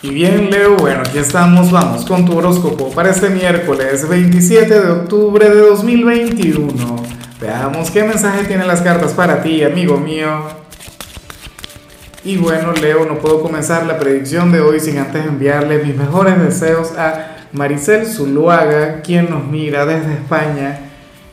Y bien, Leo, bueno, aquí estamos, vamos con tu horóscopo para este miércoles 27 de octubre de 2021. Veamos qué mensaje tienen las cartas para ti, amigo mío. Y bueno, Leo, no puedo comenzar la predicción de hoy sin antes enviarle mis mejores deseos a Maricel Zuluaga, quien nos mira desde España.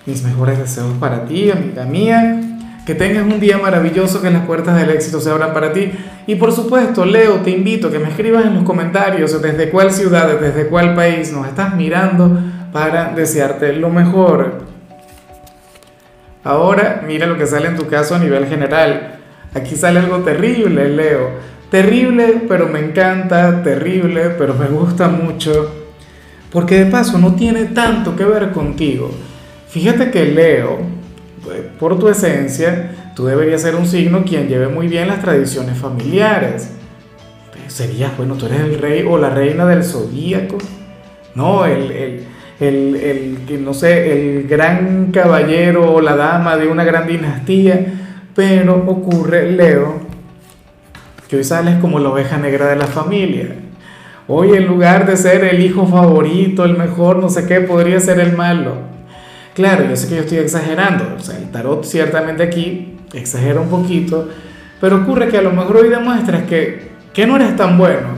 Mis mejores deseos para ti, amiga mía. Que tengas un día maravilloso, que las puertas del éxito se abran para ti. Y por supuesto, Leo, te invito a que me escribas en los comentarios desde cuál ciudad, desde cuál país nos estás mirando para desearte lo mejor. Ahora, mira lo que sale en tu caso a nivel general. Aquí sale algo terrible, Leo. Terrible, pero me encanta, terrible, pero me gusta mucho. Porque de paso no tiene tanto que ver contigo. Fíjate que Leo, por tu esencia, tú deberías ser un signo quien lleve muy bien las tradiciones familiares. Serías, bueno, tú eres el rey o la reina del zodíaco, ¿no? El, el, el, el, no sé, el gran caballero o la dama de una gran dinastía, pero ocurre, Leo, que hoy sales como la oveja negra de la familia. Hoy en lugar de ser el hijo favorito, el mejor, no sé qué, podría ser el malo. Claro, yo sé que yo estoy exagerando, o sea, el tarot ciertamente aquí exagera un poquito, pero ocurre que a lo mejor hoy demuestras que, que no eres tan bueno,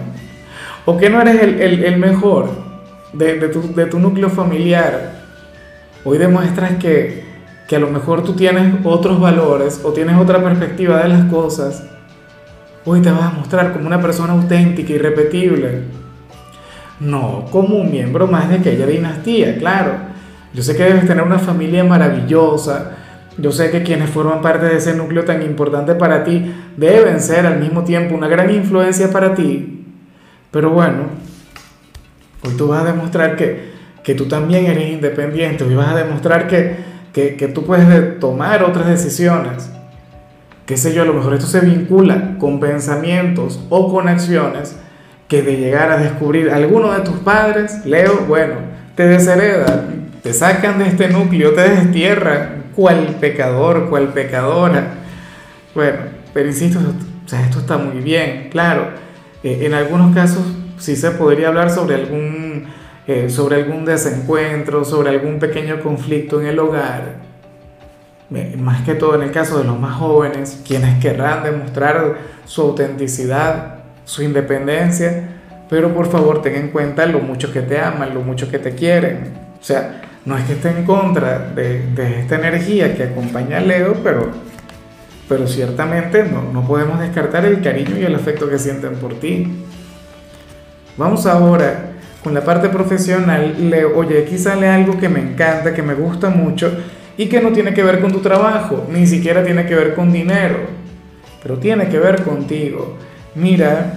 o que no eres el, el, el mejor de, de, tu, de, tu, núcleo familiar. Hoy demuestras que, que a lo mejor tú tienes otros valores o tienes otra perspectiva de las cosas. Hoy te vas a mostrar como una persona auténtica, irrepetible. No como un miembro más de aquella dinastía, claro yo sé que debes tener una familia maravillosa. Yo sé que quienes forman parte de ese núcleo tan importante para ti deben ser al mismo tiempo una gran influencia para ti. Pero bueno, hoy tú vas a demostrar que, que tú también eres independiente. Hoy vas a demostrar que, que, tú puedes tomar otras decisiones. Qué sé yo, a lo mejor esto se vincula con pensamientos o con acciones que de llegar a descubrir alguno de tus padres, Leo, bueno, te deshereda te sacan de este núcleo, te destierran, cual pecador, cual pecadora. Bueno, pero insisto, esto está muy bien, claro. Eh, en algunos casos sí se podría hablar sobre algún, eh, sobre algún desencuentro, sobre algún pequeño conflicto en el hogar. Más que todo en el caso de los más jóvenes, quienes querrán demostrar su autenticidad, su independencia, pero por favor ten en cuenta lo mucho que te aman, lo mucho que te quieren. O sea, no es que esté en contra de, de esta energía que acompaña a Leo, pero, pero ciertamente no, no podemos descartar el cariño y el afecto que sienten por ti. Vamos ahora con la parte profesional. Leo, oye, aquí sale algo que me encanta, que me gusta mucho y que no tiene que ver con tu trabajo, ni siquiera tiene que ver con dinero, pero tiene que ver contigo. Mira,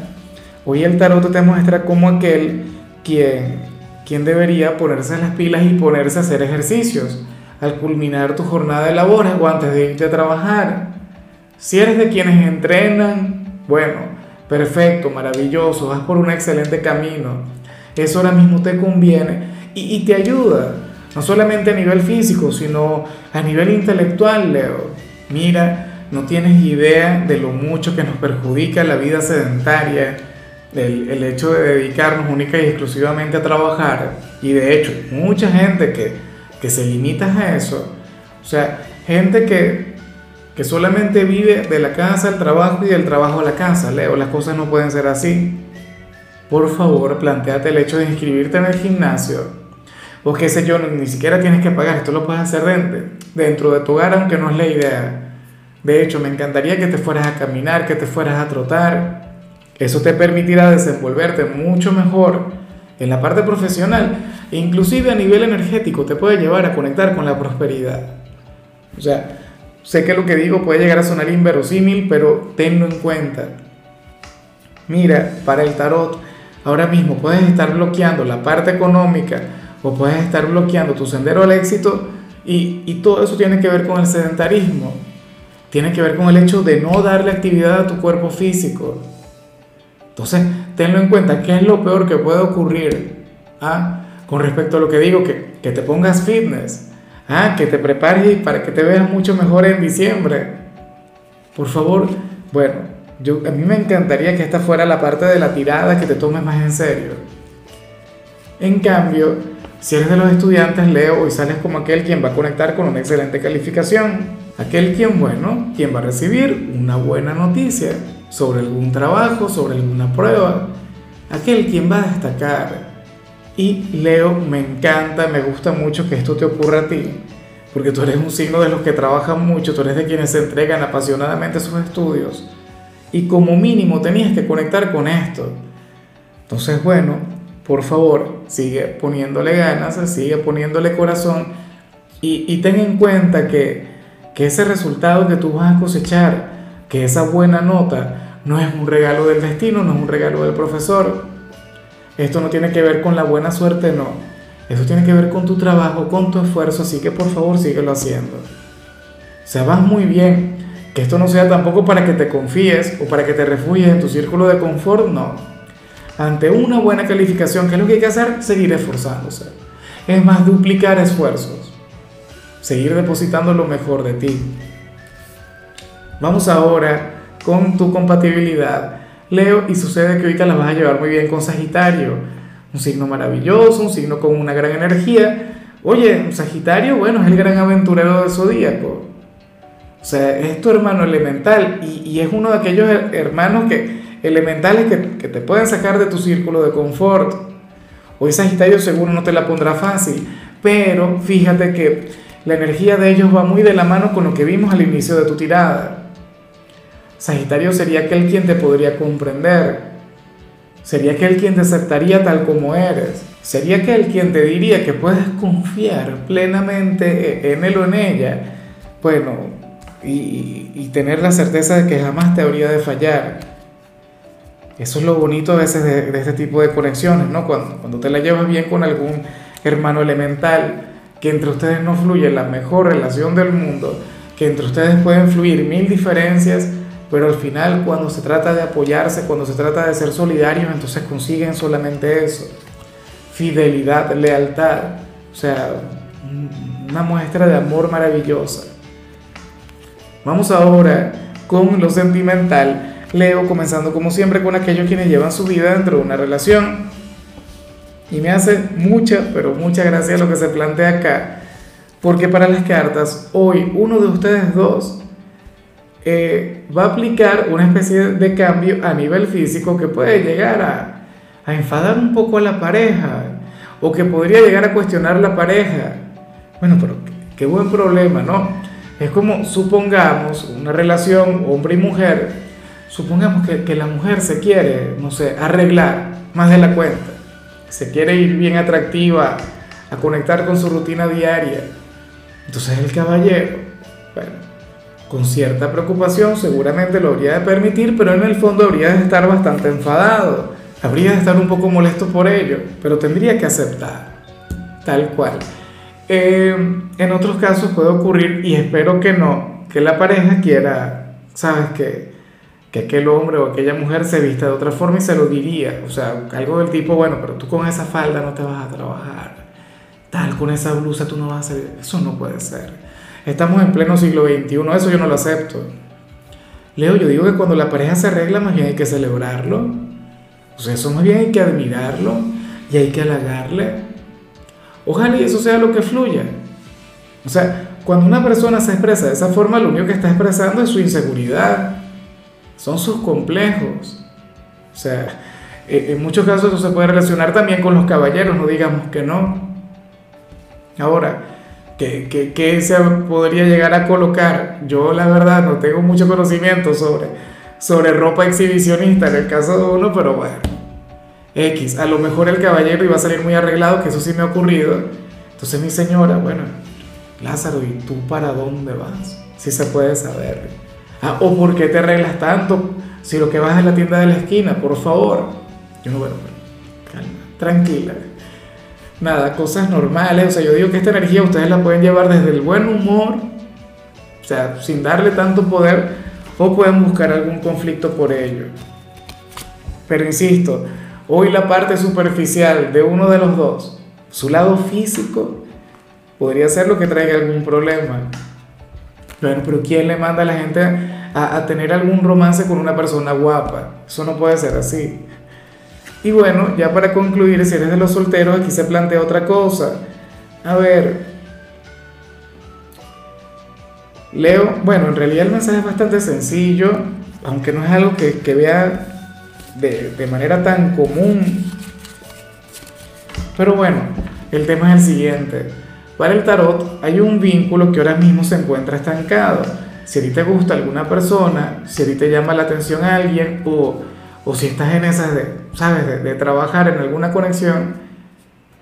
hoy el tarot te muestra como aquel quien ¿Quién debería ponerse las pilas y ponerse a hacer ejercicios al culminar tu jornada de labores o antes de irte a trabajar. Si eres de quienes entrenan, bueno, perfecto, maravilloso, vas por un excelente camino. Eso ahora mismo te conviene y, y te ayuda, no solamente a nivel físico, sino a nivel intelectual, Leo. Mira, no tienes idea de lo mucho que nos perjudica la vida sedentaria el, el, hecho de dedicarnos única y exclusivamente a trabajar, y de hecho mucha gente que, que se limita a eso, o sea, gente que, que solamente vive de la casa al trabajo y del trabajo a la casa, Leo, las cosas no pueden ser así. Por favor, planteate el hecho de inscribirte en el gimnasio, o qué sé yo, ni siquiera tienes que pagar, esto lo puedes hacer dentro, dentro de tu hogar, aunque no es la idea. De hecho, me encantaría que te fueras a caminar, que te fueras a trotar, eso te permitirá desenvolverte mucho mejor en la parte profesional e inclusive a nivel energético te puede llevar a conectar con la prosperidad. O sea, sé que lo que digo puede llegar a sonar inverosímil, pero tenlo en cuenta. Mira, para el tarot, ahora mismo puedes estar bloqueando la parte económica o puedes estar bloqueando tu sendero al éxito y, y todo eso tiene que ver con el sedentarismo. Tiene que ver con el hecho de no darle actividad a tu cuerpo físico. Entonces, tenlo en cuenta, ¿qué es lo peor que puede ocurrir? ¿Ah? Con respecto a lo que digo, que, que te pongas fitness, ¿ah? que te prepares para que te veas mucho mejor en diciembre. Por favor, bueno, Yo, a mí me encantaría que esta fuera la parte de la tirada que te tomes más en serio. En cambio, si eres de los estudiantes, leo hoy sales como aquel quien va a conectar con una excelente calificación. Aquel quien, bueno, quien va a recibir una buena noticia sobre algún trabajo, sobre alguna prueba. Aquel quien va a destacar. Y Leo, me encanta, me gusta mucho que esto te ocurra a ti, porque tú eres un signo de los que trabajan mucho, tú eres de quienes se entregan apasionadamente a sus estudios. Y como mínimo tenías que conectar con esto. Entonces, bueno, por favor, sigue poniéndole ganas, sigue poniéndole corazón y, ten en cuenta que, que ese resultado que tú vas a cosechar, que esa buena nota, no es un regalo del destino, no es un regalo del profesor. Esto no tiene que ver con la buena suerte, no. Eso tiene que ver con tu trabajo, con tu esfuerzo, así que por favor síguelo haciendo. O muy bien. Que esto no sea tampoco para que te confíes o para que te refugies en tu círculo de confort, no ante una buena calificación, ¿qué es lo que hay que hacer? Seguir esforzándose. Es más, duplicar esfuerzos. Seguir depositando lo mejor de ti. Vamos ahora con tu compatibilidad. Leo, y sucede que ahorita la vas a llevar muy bien con Sagitario. Un signo maravilloso, un signo con una gran energía. Oye, Sagitario, bueno, es el gran aventurero del zodíaco. O sea, es tu hermano elemental y, es uno de aquellos hermanos que elementales que, te pueden sacar de tu círculo de confort. Hoy Sagitario seguro no te la pondrá fácil, pero fíjate que la energía de ellos va muy de la mano con lo que vimos al inicio de tu tirada. Sagitario sería aquel quien te podría comprender, sería aquel quien te aceptaría tal como eres, sería aquel quien te diría que puedes confiar plenamente en él o en ella, bueno, y, tener la certeza de que jamás te habría de fallar. Eso es lo bonito a veces de, este tipo de conexiones, ¿no? Cuando, cuando te la llevas bien con algún hermano elemental, que entre ustedes no fluye la mejor relación del mundo, que entre ustedes pueden fluir mil diferencias, pero al final cuando se trata de apoyarse, cuando se trata de ser solidarios, entonces consiguen solamente eso, fidelidad, lealtad, o sea, una muestra de amor maravillosa. Vamos ahora con lo sentimental Leo, comenzando como siempre con aquellos quienes llevan su vida dentro de una relación. Y me hace mucha, pero mucha gracia lo que se plantea acá, porque para las cartas, hoy uno de ustedes dos eh, va a aplicar una especie de cambio a nivel físico que puede llegar a, enfadar un poco a la pareja, o que podría llegar a cuestionar la pareja. Bueno, pero qué buen problema, ¿no? Es como supongamos una relación hombre y mujer supongamos que, la mujer se quiere, no sé, arreglar más de la cuenta, se quiere ir bien atractiva, a conectar con su rutina diaria. Entonces el caballero, bueno, con cierta preocupación seguramente lo habría de permitir, pero en el fondo habría de estar bastante enfadado, habría de estar un poco molesto por ello, pero tendría que aceptar, tal cual. Eh, en otros casos puede ocurrir, y espero que no, que la pareja quiera, ¿sabes qué? que aquel hombre o aquella mujer se vista de otra forma y se lo diría. O sea, algo del tipo, bueno, pero tú con esa falda no te vas a trabajar. Tal, con esa blusa tú no vas a hacer. Eso no puede ser. Estamos en pleno siglo XXI, eso yo no lo acepto. Leo, yo digo que cuando la pareja se arregla, más bien hay que celebrarlo. Sea, eso más bien hay que admirarlo y hay que halagarle. Ojalá y eso sea lo que fluya. O sea, cuando una persona se expresa de esa forma, lo único que está expresando es su inseguridad son sus complejos. O sea, e, en muchos casos eso se puede relacionar también con los caballeros, no digamos que no. Ahora, ¿qué, qué, se podría llegar a colocar? Yo la verdad no tengo mucho conocimiento sobre, sobre ropa exhibicionista en el caso de uno, pero bueno. X, a lo mejor el caballero iba a salir muy arreglado, que eso sí me ha ocurrido. Entonces mi señora, bueno, Lázaro, ¿y tú para dónde vas? Si se puede saber. Ah, ¿O por qué te arreglas tanto? Si lo que vas es la tienda de la esquina, por favor. Yo no, bueno, calma, tranquila. Nada, cosas normales. O sea, yo digo que esta energía ustedes la pueden llevar desde el buen humor, o sea, sin darle tanto poder, o pueden buscar algún conflicto por ello. Pero insisto, hoy la parte superficial de uno de los dos, su lado físico, podría ser lo que traiga algún problema. Bueno, pero ¿quién le manda a la gente a, a tener algún romance con una persona guapa. Eso no puede ser así. Y bueno, ya para concluir, si eres de los solteros, aquí se plantea otra cosa. A ver, Leo, bueno, en realidad el mensaje es bastante sencillo, aunque no es algo que, que vea de, de manera tan común. Pero bueno, el tema es el siguiente. Para el tarot hay un vínculo que ahora mismo se encuentra estancado. Si a ti te gusta alguna persona, si a ti te llama la atención alguien o, o si estás en esas de, ¿sabes?, de, de trabajar en alguna conexión,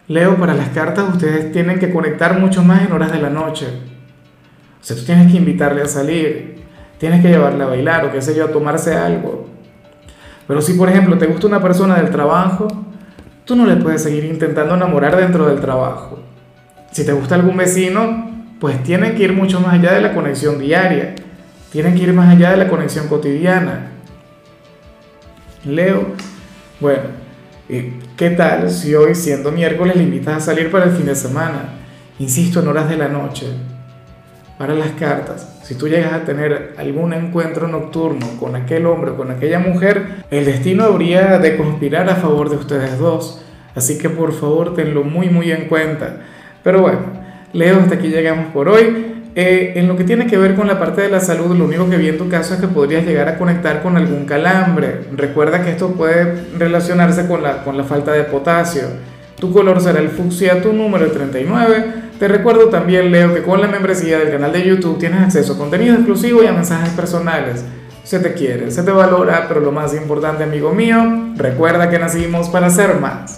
Leo, para las cartas ustedes tienen que conectar mucho más en horas de la noche. O sea, tú tienes que invitarle a salir, tienes que llevarle a bailar o qué sé yo, a tomarse algo. Pero si, por ejemplo, te gusta una persona del trabajo, tú no le puedes seguir intentando enamorar dentro del trabajo. Si te gusta algún vecino, pues tienen que ir mucho más allá de la conexión diaria, tienen que ir más allá de la conexión cotidiana. Leo, bueno, ¿qué tal si hoy, siendo miércoles, le invitas a salir para el fin de semana? Insisto, en horas de la noche. Para las cartas, si tú llegas a tener algún encuentro nocturno con aquel hombre o con aquella mujer, el destino habría de conspirar a favor de ustedes dos. Así que por favor tenlo muy muy en cuenta. Pero bueno, Leo, hasta aquí llegamos por hoy. Eh, en lo que tiene que ver con la parte de la salud, lo único que vi en tu caso es que podrías llegar a conectar con algún calambre. Recuerda que esto puede relacionarse con la, con la falta de potasio. Tu color será el fucsia, tu número el 39. Te recuerdo también, Leo, que con la membresía del canal de YouTube tienes acceso a contenido exclusivo y a mensajes personales. Se te quiere, se te valora, pero lo más importante, amigo mío, recuerda que nacimos para ser más.